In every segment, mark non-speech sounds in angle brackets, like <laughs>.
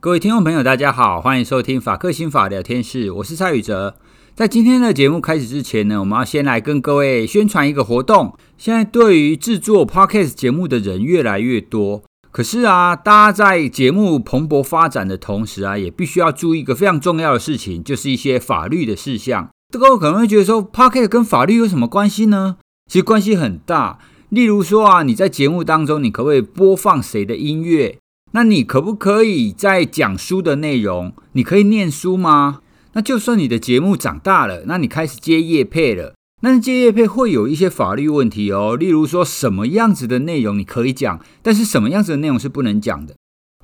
各位听众朋友，大家好，欢迎收听法客心法聊天室，我是蔡宇哲。在今天的节目开始之前呢，我们要先来跟各位宣传一个活动。现在对于制作 Podcast 节目的人越来越多，可是啊，大家在节目蓬勃发展的同时啊，也必须要注意一个非常重要的事情，就是一些法律的事项。这个可能会觉得说，Podcast 跟法律有什么关系呢？其实关系很大。例如说啊，你在节目当中，你可不可以播放谁的音乐？那你可不可以在讲书的内容，你可以念书吗？那就算你的节目长大了，那你开始接业配了，那接业配会有一些法律问题哦。例如说什么样子的内容你可以讲，但是什么样子的内容是不能讲的。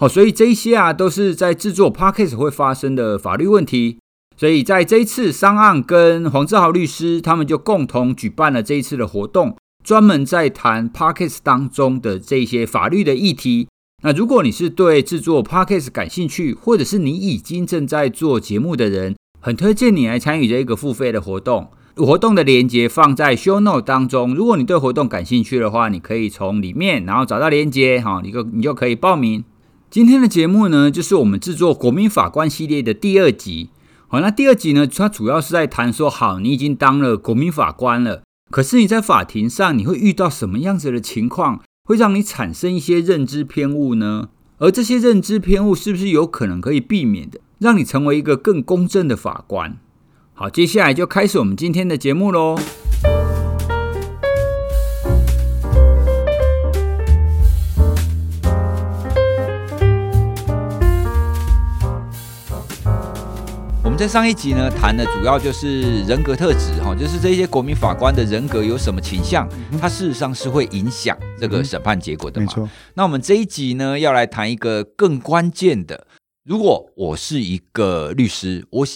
好，所以这些啊都是在制作 Podcast 会发生的法律问题。所以在这一次商案跟黄志豪律师他们就共同举办了这一次的活动，专门在谈 Podcast 当中的这些法律的议题。那如果你是对制作 Podcast 感兴趣，或者是你已经正在做节目的人，很推荐你来参与这一个付费的活动，活动的链接放在 Show Note 当中。如果你对活动感兴趣的话，你可以从里面然后找到链接，哈，你就你就可以报名。今天的节目呢，就是我们制作国民法官系列的第二集。好，那第二集呢，它主要是在谈说，好，你已经当了国民法官了，可是你在法庭上你会遇到什么样子的情况，会让你产生一些认知偏误呢？而这些认知偏误是不是有可能可以避免的？让你成为一个更公正的法官。好，接下来就开始我们今天的节目喽。们在上一集呢谈的主要就是人格特质哈，就是这些国民法官的人格有什么倾向，它事实上是会影响这个审判结果的嘛。没错。那我们这一集呢要来谈一个更关键的。如果我是一个律师，我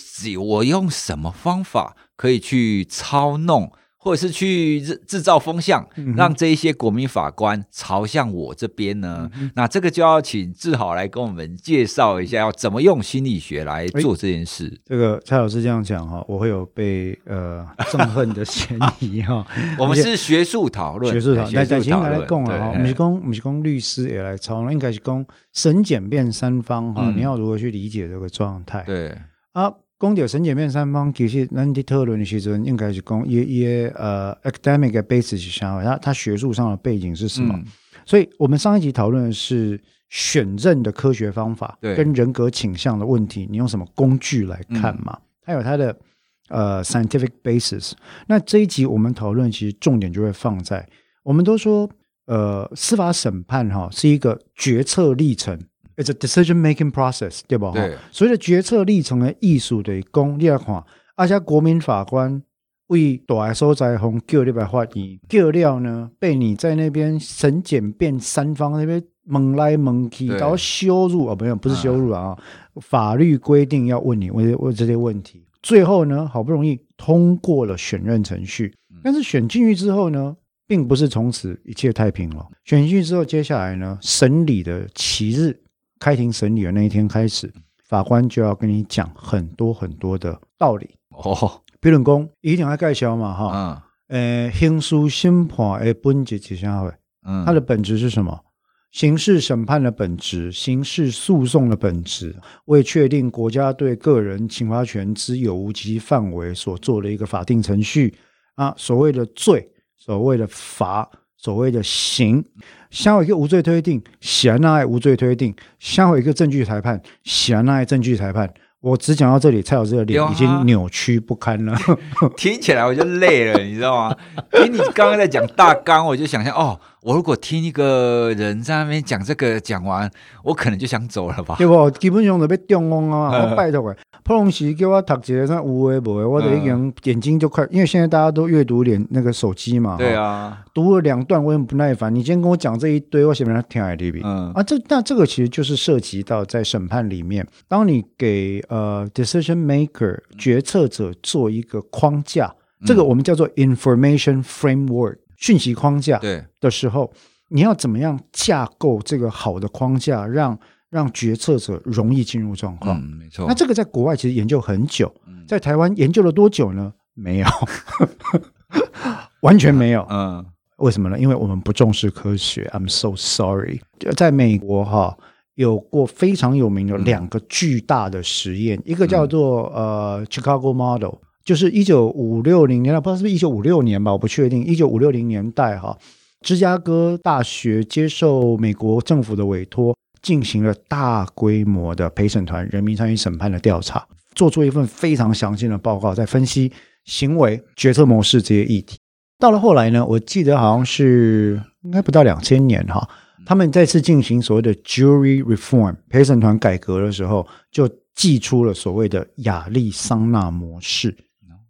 我用什么方法可以去操弄，或者是去制造风向，让这一些国民法官朝向我这边呢？嗯、那这个就要请志豪来跟我们介绍一下，要怎么用心理学来做这件事。这个蔡老师这样讲哈，我会有被呃憎恨的嫌疑哈。<laughs> 我们是学术讨论，学术讨论，来来来讲啊哈，我们是讲我们是讲律师也来操弄，应该是讲审检辩三方哈，你要如何去理解这个状态？对啊。讲到审检辩三方，其实咱在讨论的时阵，应该是讲一一呃 academic basis 是啥？他他学术上的背景是什么？嗯、所以我们上一集讨论的是选任的科学方法，跟人格倾向的问题，你用什么工具来看嘛？还、嗯、有它的呃 scientific basis。那这一集我们讨论，其实重点就会放在，我们都说呃司法审判哈是一个决策历程。It's a decision-making process，对吧？对。所以的决策历程的艺术的功，你来看，而且国民法官为大所在方叫你来法庭，叫了呢，被你在那边审检辩三方那边蒙来蒙去，然后羞辱啊，没有，不是羞辱啊，啊法律规定要问你问问这些问题，最后呢，好不容易通过了选任程序，但是选进去之后呢，并不是从此一切太平了。选进去之后，接下来呢，审理的期日。开庭审理的那一天开始，法官就要跟你讲很多很多的道理哦。比如说，一定要介绍嘛，哈，呃，刑事审判的本质是啥会？嗯，它的本质是什么？刑事审判的本质，刑事诉讼的本质，为确定国家对个人侵犯权之有无及范围所做的一个法定程序啊。所谓的罪，所谓的罚，所谓的刑。先有一个无罪推定，先那无罪推定，先有一个证据裁判，先那证据裁判。我只讲到这里，蔡老师的脸已经扭曲不堪了，<laughs> 听起来我就累了，你知道吗？因为你刚刚在讲大纲，我就想象哦，我如果听一个人在那边讲这个，讲完我可能就想走了吧？对不？基本上都被中风啊！我拜托诶。普通时叫我读一个，像有诶无诶，我的已经眼睛就快，因为现在大家都阅读脸那个手机嘛。对啊，读了两段我很不耐烦。你今天跟我讲这一堆，我前面他听 I D B。嗯啊，这那这个其实就是涉及到在审判里面，当你给呃 decision maker 决策者做一个框架，嗯、这个我们叫做 information framework 讯息框架对的时候，你要怎么样架构这个好的框架，让让决策者容易进入状况，嗯，没错。那这个在国外其实研究很久，在台湾研究了多久呢？没有，<laughs> 完全没有。嗯，嗯，为什么呢？因为我们不重视科学。I'm so sorry。在美国哈，有过非常有名的两个巨大的实验，嗯、一个叫做呃 Chicago Model，就是一九五六零年代，不知道是不是一九五六年吧，我不确定。一九五六零年代哈，芝加哥大学接受美国政府的委托，进行了大规模的陪审团人民参与审判的调查，做出一份非常详细的报告，在分析行为决策模式这些议题。到了后来呢，我记得好像是应该不到两千年哈，他们再次进行所谓的 jury reform 陪审团改革的时候，就祭出了所谓的亚利桑那模式。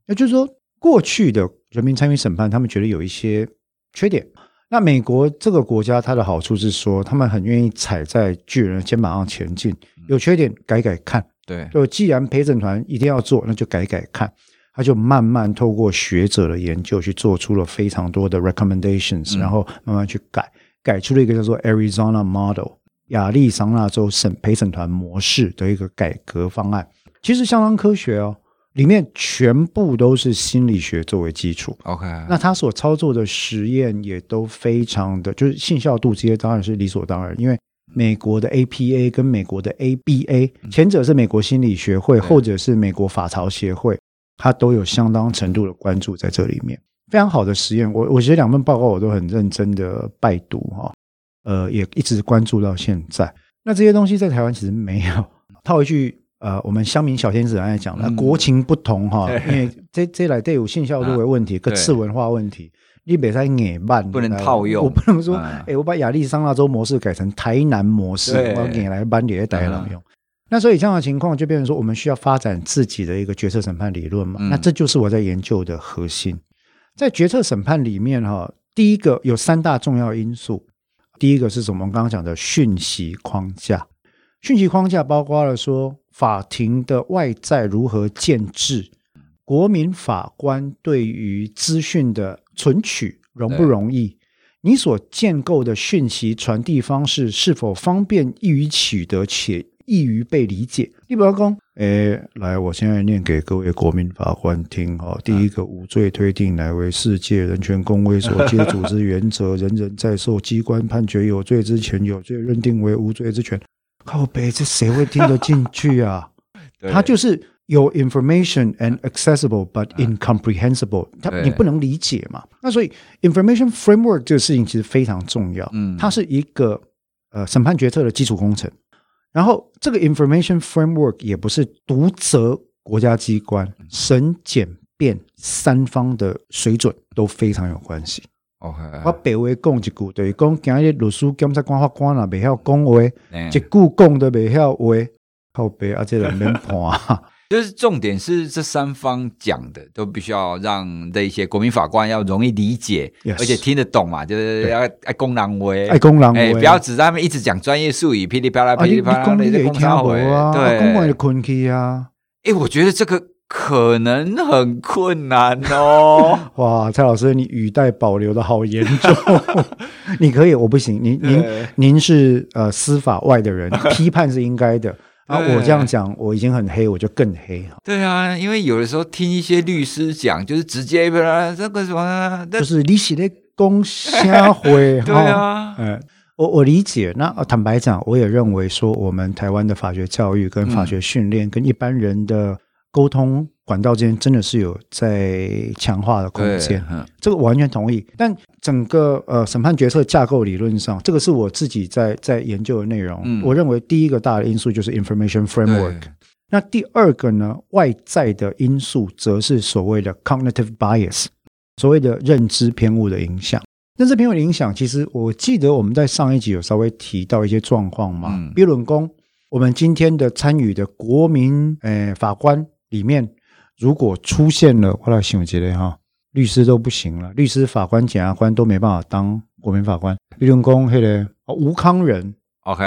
也就是说，过去的人民参与审判，他们觉得有一些缺点。那美国这个国家，它的好处是说，他们很愿意踩在巨人的肩膀上前进，有缺点改改看。对，就既然陪审团一定要做，那就改改看。他就慢慢透过学者的研究去做出了非常多的 recommendations，然后慢慢去改，改出了一个叫做 Arizona Model 亚利桑那州审陪审团模式的一个改革方案，其实相当科学哦，里面全部都是心理学作为基础。OK，那他所操作的实验也都非常的，就是信效度这些当然是理所当然，因为美国的 APA 跟美国的 ABA，前者是美国心理学会，后者是美国法曹协会。他都有相当程度的关注在这里面，非常好的实验。我我觉得两份报告我都很认真的拜读哈，呃，也一直关注到现在。那这些东西在台湾其实没有。套一句呃，我们乡民小天使来讲了，国情不同哈，因为这这来都有信效度的问题，跟次文化问题，你别再硬办，不能套用。我不能说，哎，我把亚利桑那州模式改成台南模式，我要给来班里带人用。那所以这样的情况就变成说，我们需要发展自己的一个决策审判理论嘛？那这就是我在研究的核心。在决策审判里面，哈，第一个有三大重要因素。第一个是什么？我们刚刚讲的讯息框架。讯息框架包括了说，法庭的外在如何建制，国民法官对于资讯的存取容不容易，你所建构的讯息传递方式是否方便易于取得且。易于被理解。你不要讲，诶，来，我现在念给各位国民法官听哈。第一个，无罪推定乃为世界人权公约所皆组织原则，人人在受机关判决有罪之前，有罪认定为无罪之权。靠北，这谁会听得进去啊？他就是有 information and accessible but incomprehensible，他你不能理解嘛？那所以 information framework 这个事情其实非常重要。嗯，它是一个呃审判决策的基础工程。然后，这个 information framework 也不是独责国家机关，审检辩三方的水准都非常有关系。OK，我白话讲一句，对，讲今日律师、检察官、法官啊，未晓讲话，一句讲都未晓话，靠北啊，这人免判。<laughs> 就是重点是这三方讲的都必须要让这些国民法官要容易理解，yes, 而且听得懂嘛，就是要爱公狼威，爱公狼威，不要只在那边一直讲专业术语，噼里啪啦噼里啪啦的在公杀回，对，公会困气啊。哎，我觉得这个可能很困难哦。<laughs> 哇，蔡老师，你语带保留的好严重。<laughs> 你可以，我不行。您您您是呃司法外的人，<laughs> 批判是应该的。啊，我这样讲，我已经很黑，我就更黑。对啊，因为有的时候听一些律师讲，就是直接这个什么，就是你写的公瞎会。对啊，嗯，我我理解。那坦白讲，我也认为说，我们台湾的法学教育跟法学训练，跟一般人的沟通管道之间，真的是有在强化的空间。这个我完全同意。但整个呃审判决策架构理论上，这个是我自己在在研究的内容。嗯、我认为第一个大的因素就是 information framework。那第二个呢，外在的因素则是所谓的 cognitive bias，所谓的认知偏误的影响。认知偏误的影响，其实我记得我们在上一集有稍微提到一些状况嘛。嗯、比如说，我们今天的参与的国民诶、呃、法官里面，如果出现了，我来想一下哈。律师都不行了，律师、法官、检察官都没办法当国民法官。例如说，那个吴康仁，OK，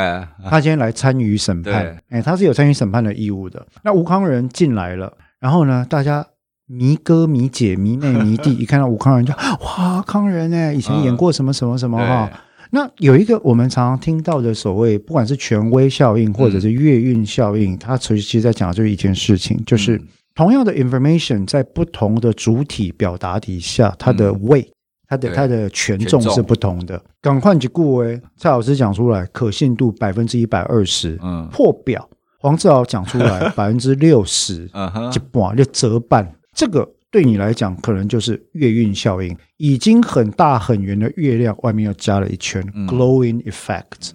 他今天来参与审判，哎他是有参与审判的义务的。那吴康仁进来了，然后呢，大家迷哥、迷姐、迷妹、迷弟，<laughs> 一看到吴康仁就哇，康仁哎，以前演过什么什么什么哈。嗯、那有一个我们常常听到的所谓，不管是权威效应或者是月运效应，它其实在讲的就是一件事情，就是。同样的 information 在不同的主体表达底下，它的 weight、它的它的权重是不同的。赶快去顾威，蔡老师讲出来，可信度百分之一百二十，嗯，破表。黄志豪讲出来 <laughs> 百分之六十，就哇，就折半。这个对你来讲，可能就是月晕效应，已经很大很圆的月亮外面又加了一圈 glowing effect。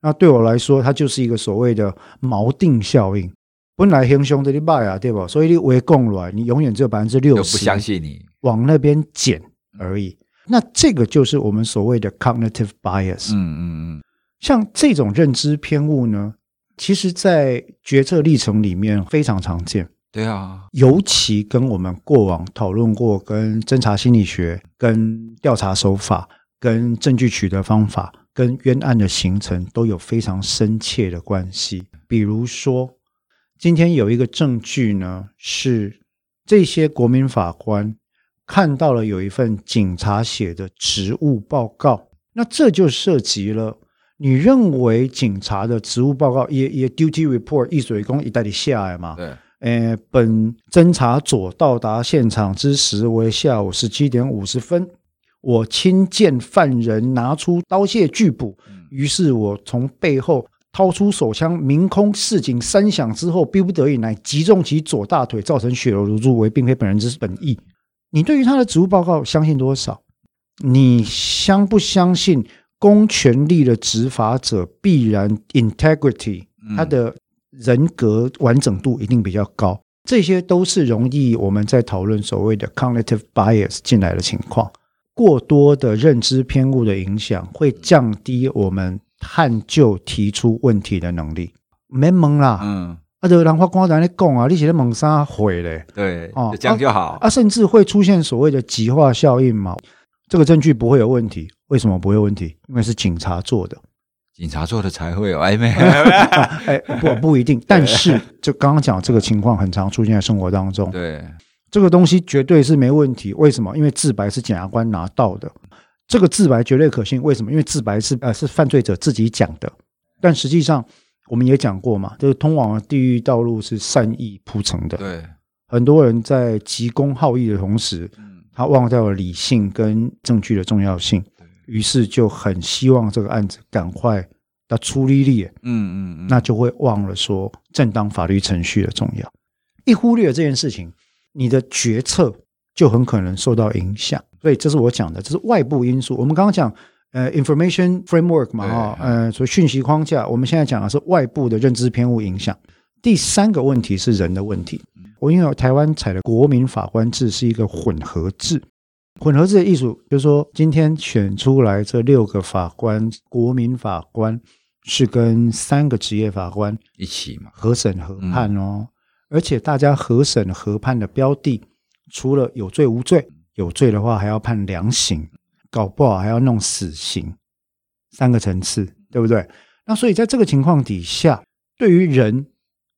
那对我来说，它就是一个所谓的锚定效应。本来很凶的你卖啊，对吧？所以你围供来，你永远只有百分之六十，不相信你往那边减而已。那这个就是我们所谓的 cognitive bias。嗯嗯嗯，像这种认知偏误呢，其实在决策历程里面非常常见。对啊，尤其跟我们过往讨论过，跟侦查心理学、跟调查手法、跟证据取得方法、跟冤案的形成都有非常深切的关系。比如说，今天有一个证据呢，是这些国民法官。看到了有一份警察写的职务报告，那这就涉及了你认为警察的职务报告也也 duty report 一水公一代的下来嘛？对，诶，本侦查组到达现场之时为下午十七点五十分，我亲见犯人拿出刀械拒捕，于是我从背后掏出手枪，鸣空示警三响之后，逼不得已乃击中其左大腿，造成血流如注，为并非本人之本意。你对于他的职务报告相信多少？你相不相信公权力的执法者必然 integrity，他的人格完整度一定比较高？这些都是容易我们在讨论所谓的 cognitive bias 进来的情况。过多的认知偏误的影响会降低我们探究提出问题的能力。没懵啦，嗯。啊，就人法官在那讲啊，你写的猛杀毁嘞，对，哦，这样就好啊，啊，甚至会出现所谓的极化效应嘛，这个证据不会有问题，为什么不会有问题？因为是警察做的，警察做的才会有 <laughs> 暧昧，哎，不 <laughs> 不一定，但是就刚刚讲这个情况很常出现在生活当中，对，这个东西绝对是没问题，为什么？因为自白是检察官拿到的，这个自白绝对可信，为什么？因为自白是呃是犯罪者自己讲的，但实际上。我们也讲过嘛，就是通往地狱道路是善意铺成的。对，很多人在急功好义的同时，他忘掉了理性跟证据的重要性，于是就很希望这个案子赶快的出力力。嗯嗯嗯，那就会忘了说正当法律程序的重要。一忽略这件事情，你的决策就很可能受到影响。所以这是我讲的，这是外部因素。我们刚刚讲。呃，information framework 嘛，哈，呃，所以讯息框架，我们现在讲的是外部的认知偏误影响。第三个问题是人的问题。我因为台湾采的国民法官制是一个混合制，混合制的意术就是说，今天选出来这六个法官，国民法官是跟三个职业法官一起嘛，合审合判哦，而且大家合审合判的标的，除了有罪无罪，有罪的话还要判量刑。搞不好还要弄死刑，三个层次，对不对？那所以在这个情况底下，对于人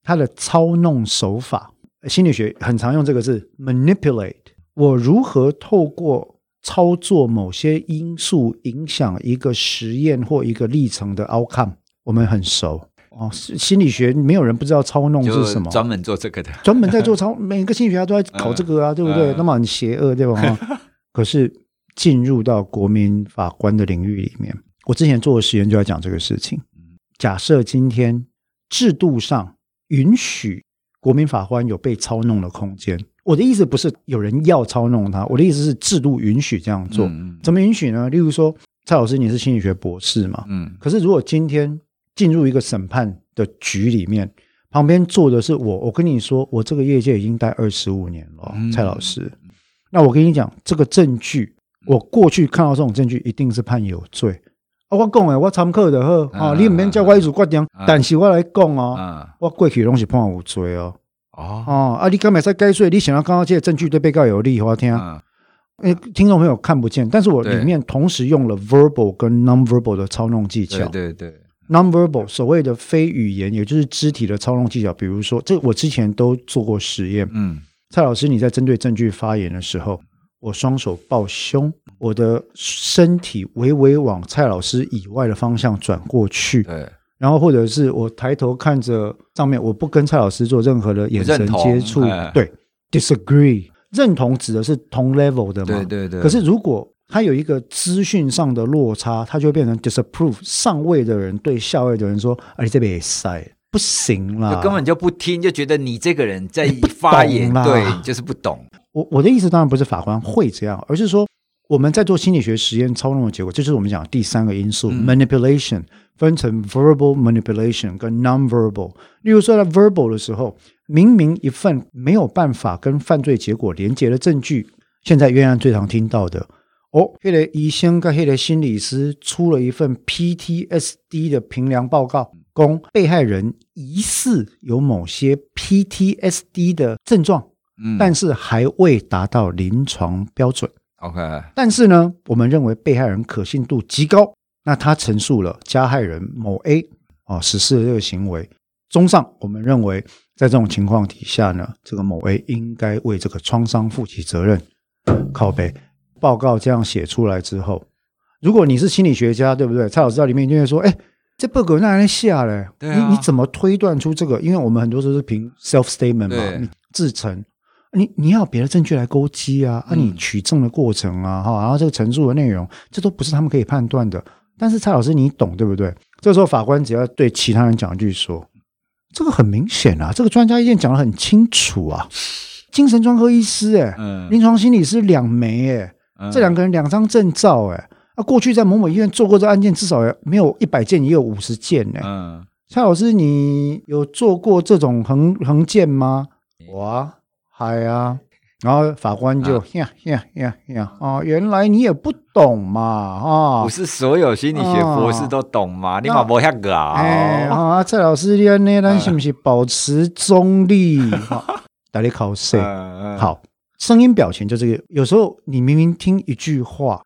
他的操弄手法，心理学很常用这个字 manipulate。我如何透过操作某些因素影响一个实验或一个历程的 outcome？我们很熟哦，心理学没有人不知道操弄是什么，专门做这个的，专门在做操，每个心理学家都在搞这个啊，对不对？那么很邪恶，对吧？<laughs> 可是。进入到国民法官的领域里面，我之前做的实验就在讲这个事情。假设今天制度上允许国民法官有被操弄的空间，我的意思不是有人要操弄他，我的意思是制度允许这样做。怎么允许呢？例如说，蔡老师你是心理学博士嘛？嗯。可是如果今天进入一个审判的局里面，旁边坐的是我，我跟你说，我这个业界已经待二十五年了，蔡老师。那我跟你讲，这个证据。我过去看到这种证据，一定是判有罪。啊，我讲诶，我参考的好啊，你唔免叫我一直决定。但是我来讲哦，我过去拢是判有罪哦。哦，啊，你刚才在该说，你想要刚刚这些证据对被告有利，我听。诶，听众朋友看不见，但是我里面同时用了 verbal 跟 non-verbal 的操弄技巧。对对，non-verbal 所谓的非语言，也就是肢体的操弄技巧。比如说，这我之前都做过实验。嗯，蔡老师，你在针对证据发言的时候。我双手抱胸，我的身体微微往蔡老师以外的方向转过去。对，然后或者是我抬头看着上面，我不跟蔡老师做任何的眼神接触。对，disagree，认同指的是同 level 的嘛？对对对。可是如果他有一个资讯上的落差，他就会变成 disapprove 上位的人对下位的人说：“啊，你这边也塞，不行啦，根本就不听，就觉得你这个人在发言，对，就是不懂。”我我的意思当然不是法官会这样，而是说我们在做心理学实验操弄的结果，这就是我们讲的第三个因素、嗯、manipulation，分成 verbal manipulation 跟 non-verbal。例如说在 verbal 的时候，明明一份没有办法跟犯罪结果连接的证据，现在冤案最常听到的。哦，那个医生跟黑的心理师出了一份 PTSD 的评量报告，供被害人疑似有某些 PTSD 的症状，嗯，但是还未达到临床标准。OK，但是呢，我们认为被害人可信度极高，那他陈述了加害人某 A 啊实施的这个行为。综上，我们认为在这种情况底下呢，这个某 A 应该为这个创伤负起责任。靠背。报告这样写出来之后，如果你是心理学家，对不对？蔡老师在里面就会说：“哎，这报告那还下嘞？啊、你你怎么推断出这个？因为我们很多时候是凭 self statement 嘛，你自陈，你你要别的证据来勾稽啊，啊，你取证的过程啊，哈、嗯，然后这个陈述的内容，这都不是他们可以判断的。但是蔡老师你懂对不对？这时候法官只要对其他人讲一句说：这个很明显啊，这个专家意见讲的很清楚啊，精神专科医师哎，嗯、临床心理师两枚哎。”这两个人两张证照，哎，啊，过去在某某医院做过这案件，至少没有一百件，也有五十件，哎。嗯，蔡老师，你有做过这种横横件吗？我啊，嗨啊，然后法官就呀呀呀呀啊，原来你也不懂嘛，啊，不是所有心理学博士都懂嘛，你嘛不遐搞。哎，啊，蔡老师，你那咱是不是保持中立？大家考试好。声音表情就这个，有时候你明明听一句话，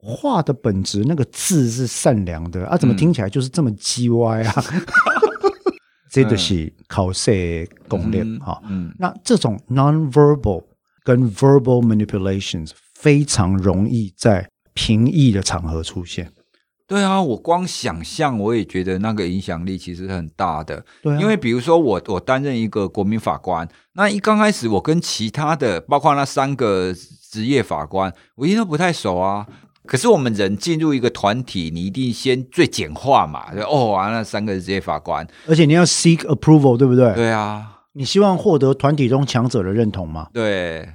话的本质那个字是善良的啊，怎么听起来就是这么叽歪啊？这就是考试攻略哈。嗯，那这种 non-verbal 跟 verbal manipulations 非常容易在评议的场合出现。对啊，我光想象我也觉得那个影响力其实很大的。对啊，因为比如说我我担任一个国民法官，那一刚开始我跟其他的包括那三个职业法官，我一定都不太熟啊。可是我们人进入一个团体，你一定先最简化嘛，就哦啊，了三个职业法官，而且你要 seek approval，对不对？对啊，你希望获得团体中强者的认同吗？对。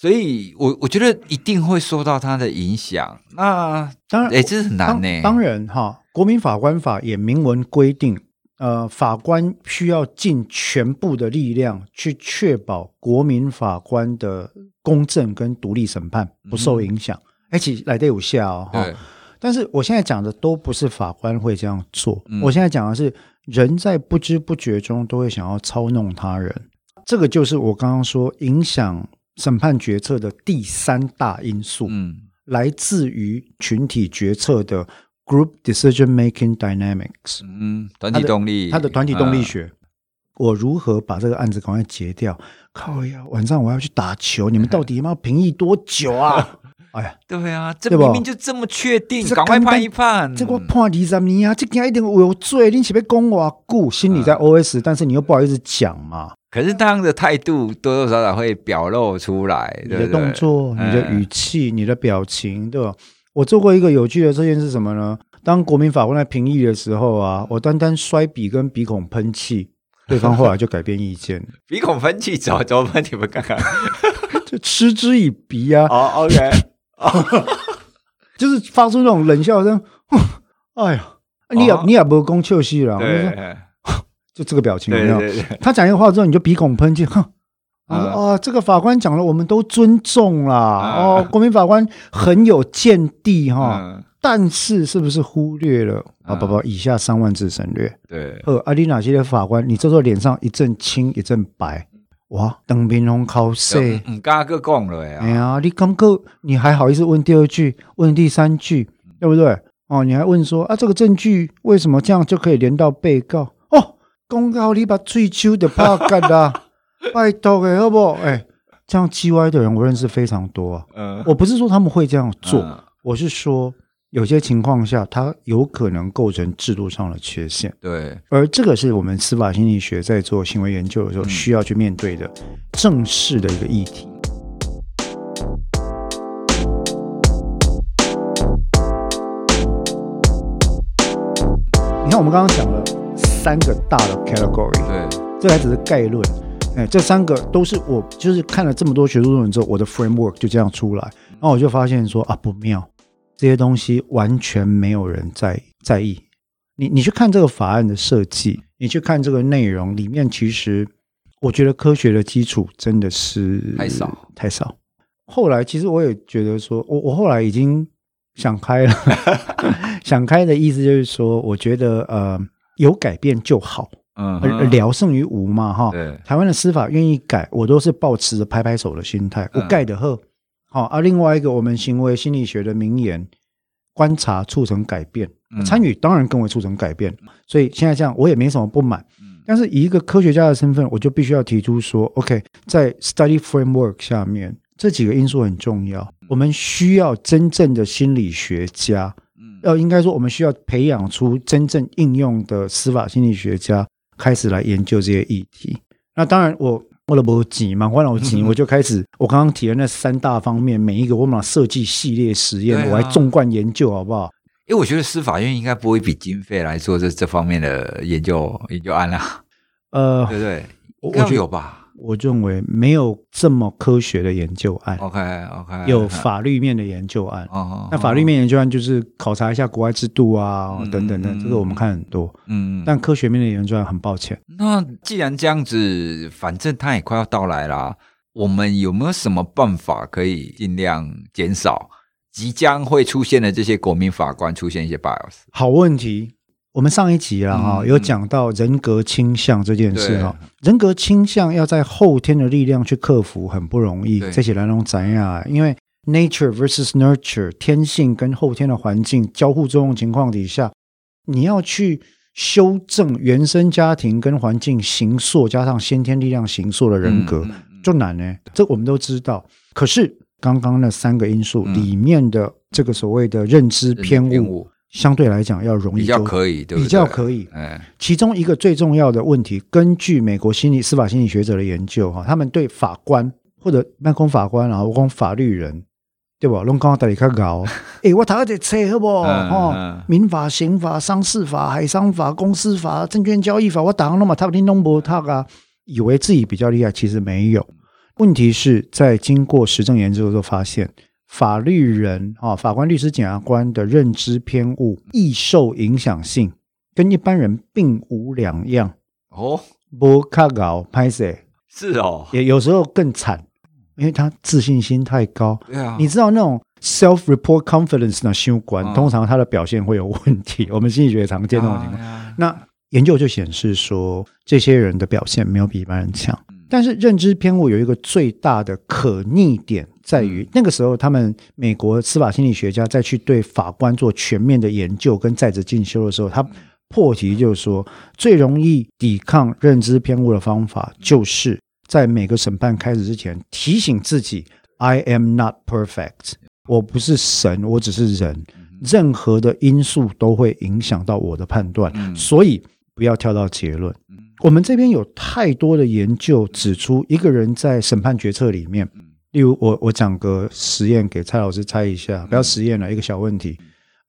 所以我，我我觉得一定会受到他的影响。那当然，哎，这是很难呢。当然，哈，国民法官法也明文规定，呃，法官需要尽全部的力量去确保国民法官的公正跟独立审判不受影响。而且来得有效哈。但是我现在讲的都不是法官会这样做。嗯、我现在讲的是人在不知不觉中都会想要操弄他人。这个就是我刚刚说影响。审判决策的第三大因素，嗯，来自于群体决策的 group decision making dynamics，嗯，团体动力，他的团体动力学。嗯、我如何把这个案子赶快结掉？靠呀，晚上我要去打球，你们到底要不要评议多久啊？<laughs> 哎呀，对啊，这明明就这么确定，赶快判一判。这我判二十年啊，这件一定有罪，你是要讲我故，心里在 OS，、嗯、但是你又不好意思讲嘛。可是他的态度多多少少会表露出来，你的动作、对对，你的语气、嗯、你的表情，对吧？我做过一个有趣的测验是，什么呢？当国民法官在评议的时候啊，我单单摔笔跟鼻孔喷气，对方后来就改变意见。<laughs> 鼻孔喷气怎么怎么喷？你们看看，就嗤之以鼻啊。哦、oh,，OK，<laughs> 就是发出那种冷笑声。哎呀，你也、oh. 你也不攻笑死了。对。<laughs> 就这个表情没有？对对对，他讲一个话之后，你就鼻孔喷气，哼！啊、嗯哦，这个法官讲了，我们都尊重啦。嗯、哦，国民法官很有见地哈，嗯、但是是不是忽略了啊？不不，以下三万字省略。对，呃，阿里哪些的法官，你这时候脸上一阵青一阵白，哇，邓明龙考试，唔敢个讲了呀。哎呀，你刚刚你还好意思问第二句，问第三句，对不对？哦，你还问说啊，这个证据为什么这样就可以连到被告？哦公告你把追求的怕干啦，<laughs> 拜托诶，好不好？哎，这样 G 歪的人我认识非常多啊。嗯，我不是说他们会这样做，嗯、我是说有些情况下，它有可能构成制度上的缺陷。对，而这个是我们司法心理学在做行为研究的时候需要去面对的正式的一个议题。你看，我们刚刚讲了三个大的 category，对，这还只是概论。哎，这三个都是我就是看了这么多学术论文之后，我的 framework 就这样出来，然后我就发现说啊，不妙。这些东西完全没有人在在意。你你去看这个法案的设计，你去看这个内容里面，其实我觉得科学的基础真的是太少太少。后来其实我也觉得说，我我后来已经想开了，<laughs> 想开的意思就是说，我觉得呃有改变就好。嗯，而聊胜于无嘛，哈。对，台湾的司法愿意改，我都是抱持着拍拍手的心态。我改的贺，好。而另外一个，我们行为心理学的名言：观察促成改变，参与当然更为促成改变。所以现在这样，我也没什么不满。但是以一个科学家的身份，我就必须要提出说：OK，在 study framework 下面，这几个因素很重要。我们需要真正的心理学家，要应该说，我们需要培养出真正应用的司法心理学家。开始来研究这些议题，那当然我我都不急嘛，我了急，我就开始我刚刚提的那三大方面，每一个我们设计系列实验，我还纵贯研究，好不好？因为我觉得司法院应该不会比经费来做这这方面的研究研究案啊，呃，对不对？我觉得有吧。我认为没有这么科学的研究案。OK OK，有法律面的研究案。哦，那法律面研究案就是考察一下国外制度啊，等等的，这个我们看很多。嗯，但科学面的研究案，很抱歉。那既然这样子，反正它也快要到来啦，我们有没有什么办法可以尽量减少即将会出现的这些国民法官出现一些 bias？好问题。我们上一集了哈，有讲到人格倾向这件事哈。人格倾向要在后天的力量去克服很不容易。这些来龙怎样？因为 nature versus nurture，天性跟后天的环境交互作用情况底下，你要去修正原生家庭跟环境形塑，加上先天力量形塑的人格，就难呢。这我们都知道。可是刚刚那三个因素里面的这个所谓的认知偏误。相对来讲要容易，比较可以，对，比较可以。哎，其中一个最重要的问题，根据美国心理司法心理学者的研究，哈，他们对法官或者办公法官啊，我讲法律人，对吧？拢讲大家较高。<laughs> 哎，我头一个册好不？哦，民法、刑法、商事法、海商法、公司法、证券交易法，我打那么他听弄不他啊，以为自己比较厉害，其实没有。问题是在经过实证研究的时候发现。法律人啊，法官、律师、检察官的认知偏误、易受影响性，跟一般人并无两样哦。不卡搞拍摄是哦，也有时候更惨，因为他自信心太高。对啊，你知道那种 self-report confidence 的修官，通常他的表现会有问题。<laughs> 我们心理学常见那种情况。那研究就显示说，这些人的表现没有比一般人强。但是认知偏误有一个最大的可逆点，在于那个时候，他们美国司法心理学家在去对法官做全面的研究跟在职进修的时候，他破题就是说，最容易抵抗认知偏误的方法，就是在每个审判开始之前提醒自己：“I am not perfect，我不是神，我只是人，任何的因素都会影响到我的判断，所以不要跳到结论。”我们这边有太多的研究指出，一个人在审判决策里面，例如我我讲个实验给蔡老师猜一下，不要实验了，一个小问题。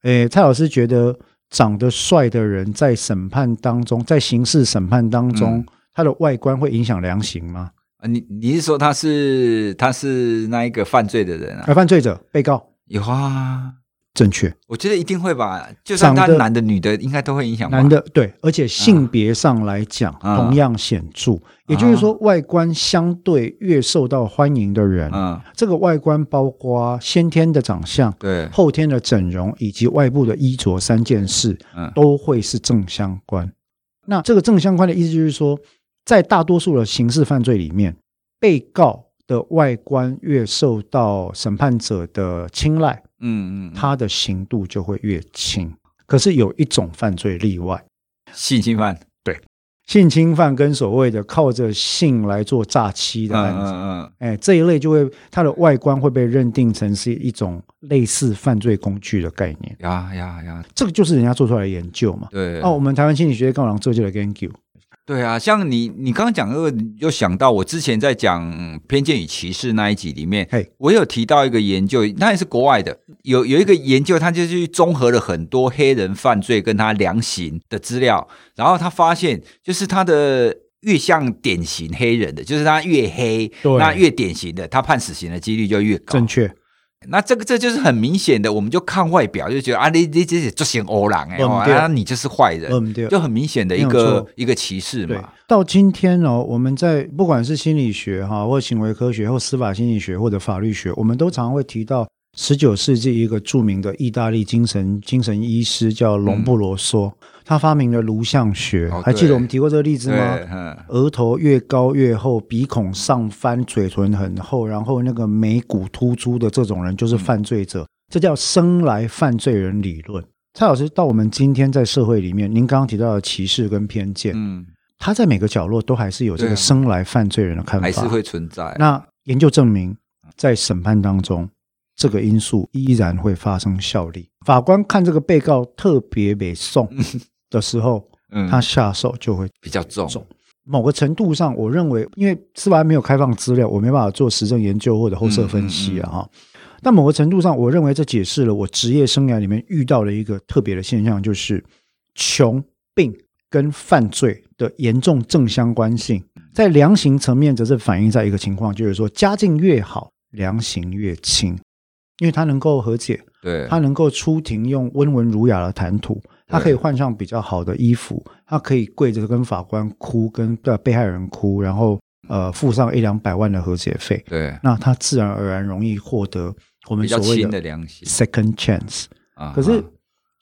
诶，蔡老师觉得长得帅的人在审判当中，在刑事审判当中，他的外观会影响量刑吗？啊，你你是说他是他是那一个犯罪的人啊？而犯罪者、被告有啊。正确，我觉得一定会吧。就算他男的、女的，应该都会影响。男的对，而且性别上来讲同样显著。也就是说，外观相对越受到欢迎的人，嗯，这个外观包括先天的长相、对后天的整容以及外部的衣着三件事，嗯，都会是正相关。那这个正相关的意思就是说，在大多数的刑事犯罪里面，被告的外观越受到审判者的青睐。嗯嗯，他的刑度就会越轻。可是有一种犯罪例外，性侵犯。对，性侵犯跟所谓的靠着性来做诈欺的案子，嗯嗯，哎，这一类就会，它的外观会被认定成是一种类似犯罪工具的概念。呀呀呀，这个就是人家做出来的研究嘛。对。哦，我们台湾心理学刚好做这个研究。对啊，像你你刚刚讲那个，又想到我之前在讲偏见与歧视那一集里面，嘿，我有提到一个研究，那也是国外的，有有一个研究，他就去综合了很多黑人犯罪跟他量刑的资料，然后他发现，就是他的越像典型黑人的，就是他越黑，那越典型的，他判死刑的几率就越高。正确。那这个这就是很明显的，我们就看外表就觉得啊，你你这是做型欧郎哎，啊，你就是坏人，嗯，对，就很明显的一个一个歧视嘛。到今天哦，我们在不管是心理学哈，或行为科学，或司法心理学，或者法律学，我们都常常会提到十九世纪一个著名的意大利精神精神医师叫隆布罗梭。嗯他发明了颅相学，哦、还记得我们提过这个例子吗？额头越高越厚，鼻孔上翻，嘴唇很厚，然后那个眉骨突出的这种人就是犯罪者，嗯、这叫生来犯罪人理论。蔡老师，到我们今天在社会里面，您刚刚提到的歧视跟偏见，嗯，他在每个角落都还是有这个生来犯罪人的看法，还是会存在。那研究证明，在审判当中，这个因素依然会发生效力。法官看这个被告特别北宋。<laughs> 的时候，嗯，他下手就会比较重。某个程度上，我认为，因为司法还没有开放资料，我没办法做实证研究或者后设分析啊哈。但某个程度上，我认为这解释了我职业生涯里面遇到的一个特别的现象，就是穷病跟犯罪的严重正相关性。在量刑层面，则是反映在一个情况，就是说家境越好，量刑越轻，因为他能够和解，对，他能够出庭用温文儒雅的谈吐。他可以换上比较好的衣服，他可以跪着跟法官哭，跟被害人哭，然后呃付上一两百万的和解费。对，那他自然而然容易获得我们所谓的 second chance。可是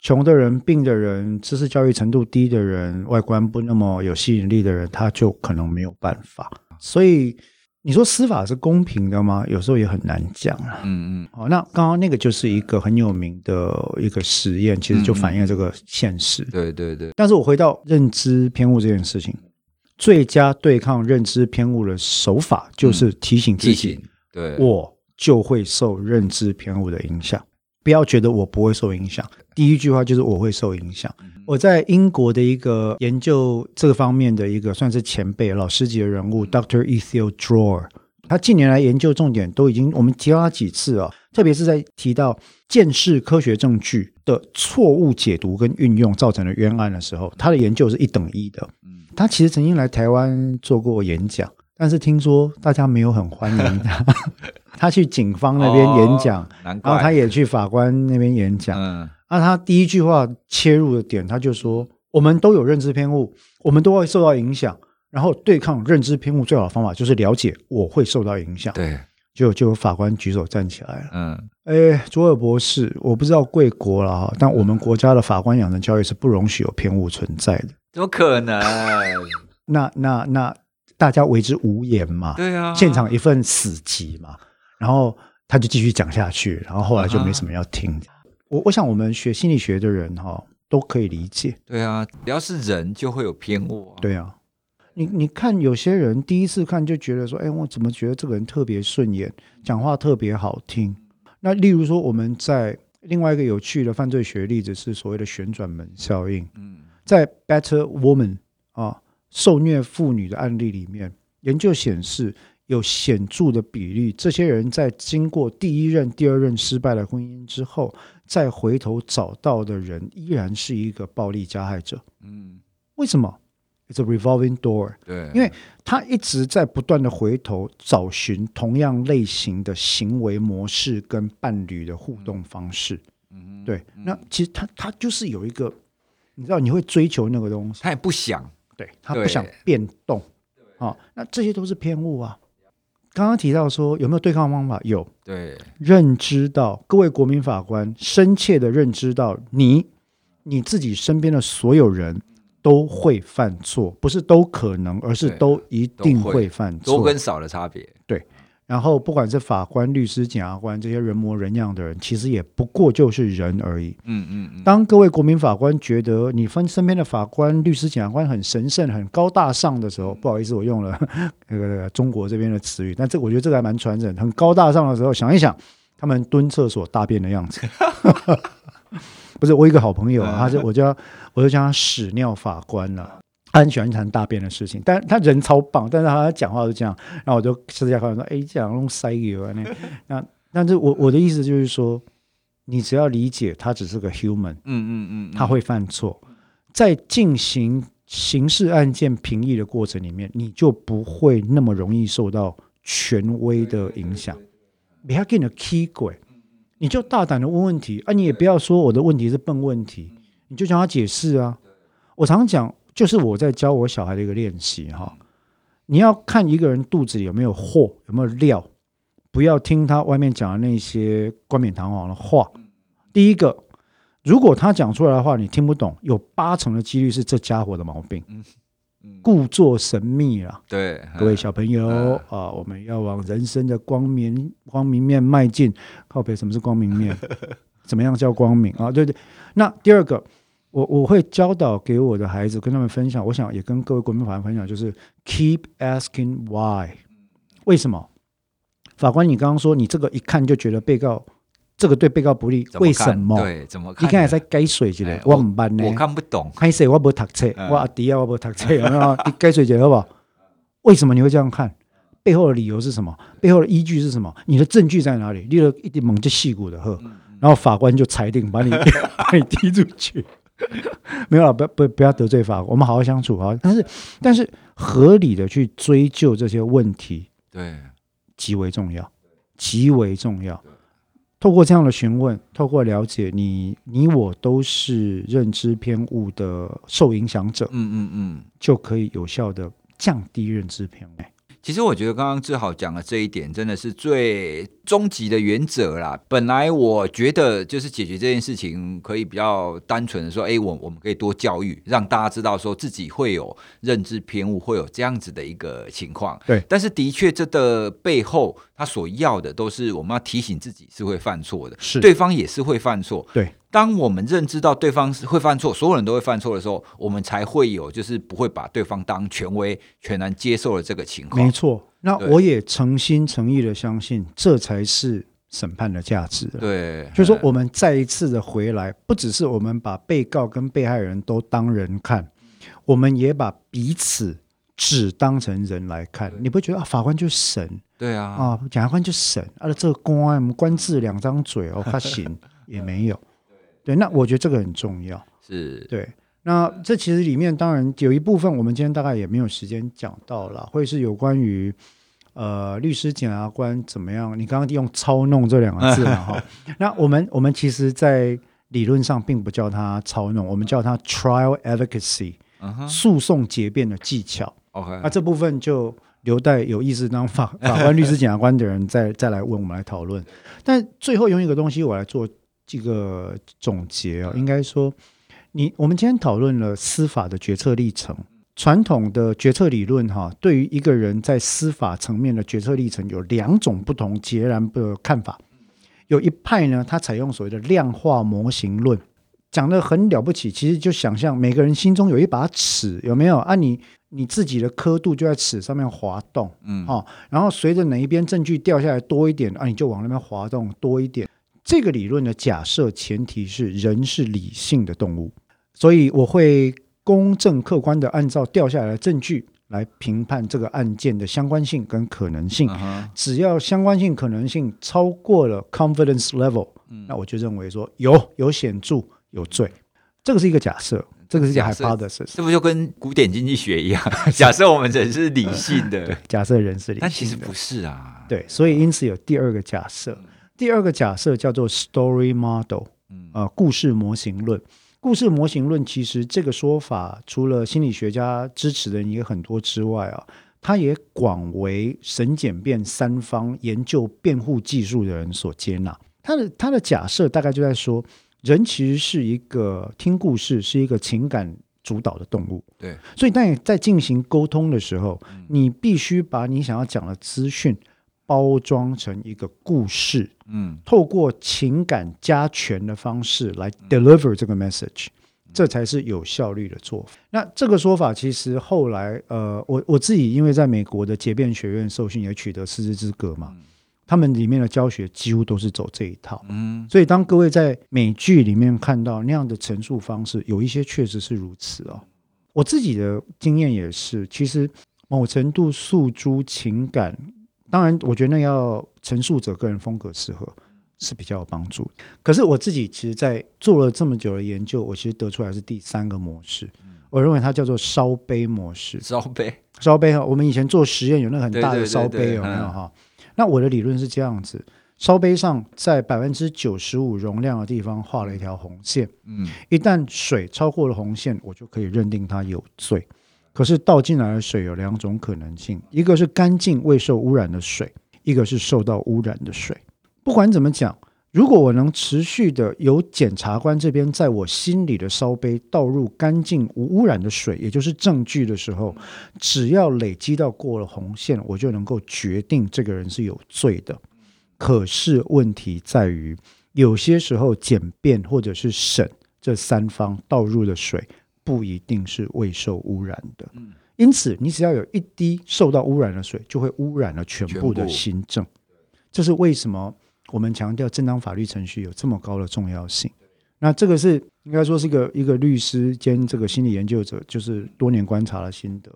穷的人、病的人、知识教育程度低的人、外观不那么有吸引力的人，他就可能没有办法。所以。你说司法是公平的吗？有时候也很难讲啊。嗯嗯。好，那刚刚那个就是一个很有名的一个实验，其实就反映了这个现实。嗯、对对对。但是我回到认知偏误这件事情，最佳对抗认知偏误的手法就是提醒自己，对，我就会受认知偏误的影响。不要觉得我不会受影响。第一句话就是我会受影响。我在英国的一个研究这个方面的一个算是前辈、老师级的人物，Dr. Ethiel Drawer，他近年来研究重点都已经我们提到他几次啊，特别是在提到见识科学证据的错误解读跟运用造成的冤案的时候，他的研究是一等一的。他其实曾经来台湾做过演讲，但是听说大家没有很欢迎他。<laughs> 他去警方那边演讲，然后他也去法官那边演讲。那、啊、他第一句话切入的点，他就说：“我们都有认知偏误，我们都会受到影响。然后对抗认知偏误最好的方法就是了解我会受到影响。”对，就就有法官举手站起来了。嗯，哎，卓尔博士，我不知道贵国了哈，但我们国家的法官养成教育是不容许有偏误存在的。怎么可能？那那那大家为之无言嘛？对啊，现场一份死寂嘛。然后他就继续讲下去，然后后来就没什么要听。啊我我想，我们学心理学的人哈都可以理解。对啊，只要是人就会有偏误。对啊，你你看，有些人第一次看就觉得说，哎，我怎么觉得这个人特别顺眼，讲话特别好听？那例如说，我们在另外一个有趣的犯罪学例子是所谓的旋转门效应。嗯，在 Better Woman 啊受虐妇女的案例里面，研究显示。有显著的比例，这些人在经过第一任、第二任失败的婚姻之后，再回头找到的人，依然是一个暴力加害者。嗯，为什么？It's a revolving door。对，因为他一直在不断的回头找寻同样类型的行为模式跟伴侣的互动方式。嗯，对。那其实他他就是有一个，你知道，你会追求那个东西，他也不想，对，他不想变动。啊，那这些都是偏误啊。刚刚提到说有没有对抗方法？有，对，认知到各位国民法官深切的认知到你你自己身边的所有人都会犯错，不是都可能，而是都一定会犯错，多跟少的差别，对。然后，不管是法官、律师、检察官这些人模人样的人，其实也不过就是人而已。嗯嗯嗯。当各位国民法官觉得你分身边的法官、律师、检察官很神圣、很高大上的时候，不好意思，我用了 <laughs> 那个中国这边的词语，但这我觉得这个还蛮传神。很高大上的时候，想一想他们蹲厕所大便的样子。<laughs> 不是我一个好朋友啊，他就我叫我就叫他屎尿法官了。他很喜欢谈大便的事情，但他人超棒，但是他讲话是这样，然后我就私下跟他说：“哎，这样弄塞油啊？”那 <laughs> 那，但是我我的意思就是说，你只要理解他只是个 human，嗯嗯嗯，他会犯错，在进行刑事案件评议的过程里面，你就不会那么容易受到权威的影响。不要给你的 key 鬼，你就大胆的问问题啊！你也不要说我的问题是笨问题，你就向他解释啊！我常讲。就是我在教我小孩的一个练习哈，你要看一个人肚子里有没有货，有没有料，不要听他外面讲的那些冠冕堂皇的话。第一个，如果他讲出来的话你听不懂，有八成的几率是这家伙的毛病。故作神秘啊。对，各位小朋友啊，我们要往人生的光明光明面迈进。靠北，什么是光明面？<laughs> 怎么样叫光明啊？对对。那第二个。我我会教导给我的孩子，跟他们分享。我想也跟各位国民法官分享，就是 keep asking why，为什么？法官，你刚刚说你这个一看就觉得被告这个对被告不利，为什么？对，怎么看？你看还在改水之类，我唔办呢，我看不懂。还是我不读册，我阿弟啊，我不读册，有没有？你改水之好不好？为什么你会这样看？背后的理由是什么？背后的依据是什么？你的证据在哪里？你的一点猛就细骨的呵，然后法官就裁定把你 <laughs> 把你踢出去。<laughs> 没有了，不不不要得罪法，我们好好相处啊！但是但是合理的去追究这些问题，对，极为重要，极为重要。透过这样的询问，透过了解你，你我都是认知偏误的受影响者，嗯嗯嗯，就可以有效的降低认知偏误。其实我觉得刚刚志豪讲的这一点，真的是最终极的原则啦。本来我觉得就是解决这件事情，可以比较单纯的说，哎，我我们可以多教育，让大家知道说自己会有认知偏误，会有这样子的一个情况。对，但是的确，这的背后他所要的都是我们要提醒自己是会犯错的，是对方也是会犯错。对。当我们认知到对方是会犯错，所有人都会犯错的时候，我们才会有就是不会把对方当权威，全然接受了这个情况。没错，那我也诚心诚意的相信，这才是审判的价值。对，就是说我们再一次的回来，不只是我们把被告跟被害人都当人看，我们也把彼此只当成人来看。你不觉得啊，法官就是神？对啊，啊，检察官就是神啊，这个官我们官字两张嘴哦，他行也没有。对，那我觉得这个很重要。是对，那这其实里面当然有一部分，我们今天大概也没有时间讲到了，会是有关于呃律师、检察官怎么样？你刚刚用“操弄”这两个字嘛？哈，<laughs> 那我们我们其实，在理论上并不叫它操弄，我们叫它 trial advocacy，诉讼结辩的技巧。OK，那这部分就留待有意思当法法官、律师、<laughs> 检察官的人再再来问我们来讨论。但最后用一个东西我来做。这个总结啊，应该说，你我们今天讨论了司法的决策历程，传统的决策理论哈，对于一个人在司法层面的决策历程有两种不同截然的看法。有一派呢，他采用所谓的量化模型论，讲的很了不起。其实就想象每个人心中有一把尺，有没有啊？你你自己的刻度就在尺上面滑动，嗯，哦，然后随着哪一边证据掉下来多一点啊，你就往那边滑动多一点。这个理论的假设前提是人是理性的动物，所以我会公正客观的按照掉下来的证据来评判这个案件的相关性跟可能性。只要相关性可能性超过了 confidence level，那我就认为说有有显著有罪。这个是一个假设，这个是假设的事实。这不就跟古典经济学一样？<laughs> 假设我们人是理性的，假设人是理性的，但其实不是啊。对，所以因此有第二个假设。第二个假设叫做 story model，啊，故事模型论。故事模型论其实这个说法，除了心理学家支持的人也很多之外啊，它也广为神检辩三方研究辩护技术的人所接纳。它的它的假设大概就在说，人其实是一个听故事，是一个情感主导的动物。对，所以当你在进行沟通的时候，你必须把你想要讲的资讯。包装成一个故事，嗯，透过情感加权的方式来 deliver 这个 message，这才是有效率的做法。那这个说法其实后来，呃，我我自己因为在美国的结辩学院受训，也取得师资资格嘛，他们里面的教学几乎都是走这一套，嗯，所以当各位在美剧里面看到那样的陈述方式，有一些确实是如此哦。我自己的经验也是，其实某程度诉诸情感，当然我觉得那要陈述者个人风格适合是比较有帮助。可是我自己其实，在做了这么久的研究，我其实得出来是第三个模式，我认为它叫做烧杯模式。烧杯，烧杯哈，我们以前做实验有那个很大的烧杯有没有哈？那我的理论是这样子。烧杯上在百分之九十五容量的地方画了一条红线，嗯，一旦水超过了红线，我就可以认定它有罪。可是倒进来的水有两种可能性，一个是干净未受污染的水，一个是受到污染的水。不管怎么讲，如果我能持续的由检察官这边在我心里的烧杯倒入干净无污染的水，也就是证据的时候，只要累积到过了红线，我就能够决定这个人是有罪的。可是问题在于，有些时候检辩或者是审这三方倒入的水不一定是未受污染的。因此你只要有一滴受到污染的水，就会污染了全部的新政。这是为什么我们强调正当法律程序有这么高的重要性。那这个是应该说是一个一个律师兼这个心理研究者，就是多年观察的心得，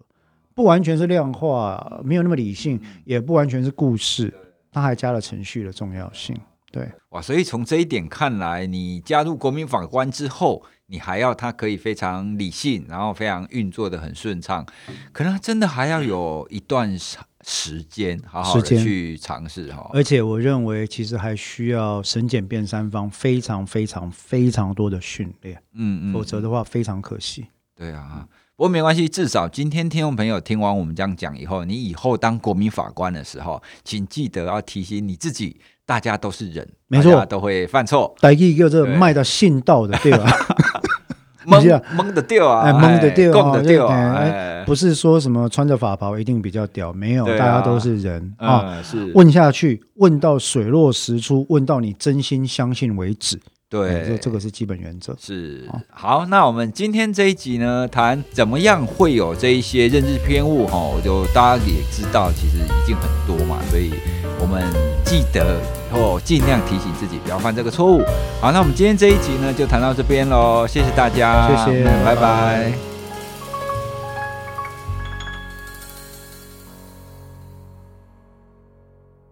不完全是量化，没有那么理性，也不完全是故事。他还加了程序的重要性，对，哇，所以从这一点看来，你加入国民法官之后，你还要他可以非常理性，然后非常运作的很顺畅，可能真的还要有一段时间好好的去尝试哈。而且我认为，其实还需要审检辩三方非常非常非常多的训练，嗯嗯，否则的话非常可惜。对啊。不过没关系，至少今天听众朋友听完我们这样讲以后，你以后当国民法官的时候，请记得要提醒你自己，大家都是人，没错，都会犯错。大家叫做卖到信道的，对吧？<laughs> 蒙 <laughs> 蒙的掉啊，蒙的掉的，掉啊！不是说什么穿着法袍一定比较屌，没有，大家都是人啊。是问下去，问到水落石出，问到你真心相信为止。对，这这个是基本原则。是好，那我们今天这一集呢，谈怎么样会有这一些认知偏误哈，就大家也知道，其实已经很多嘛，所以我们记得以后尽量提醒自己不要犯这个错误。好，那我们今天这一集呢，就谈到这边喽，谢谢大家，谢谢，拜拜。拜拜。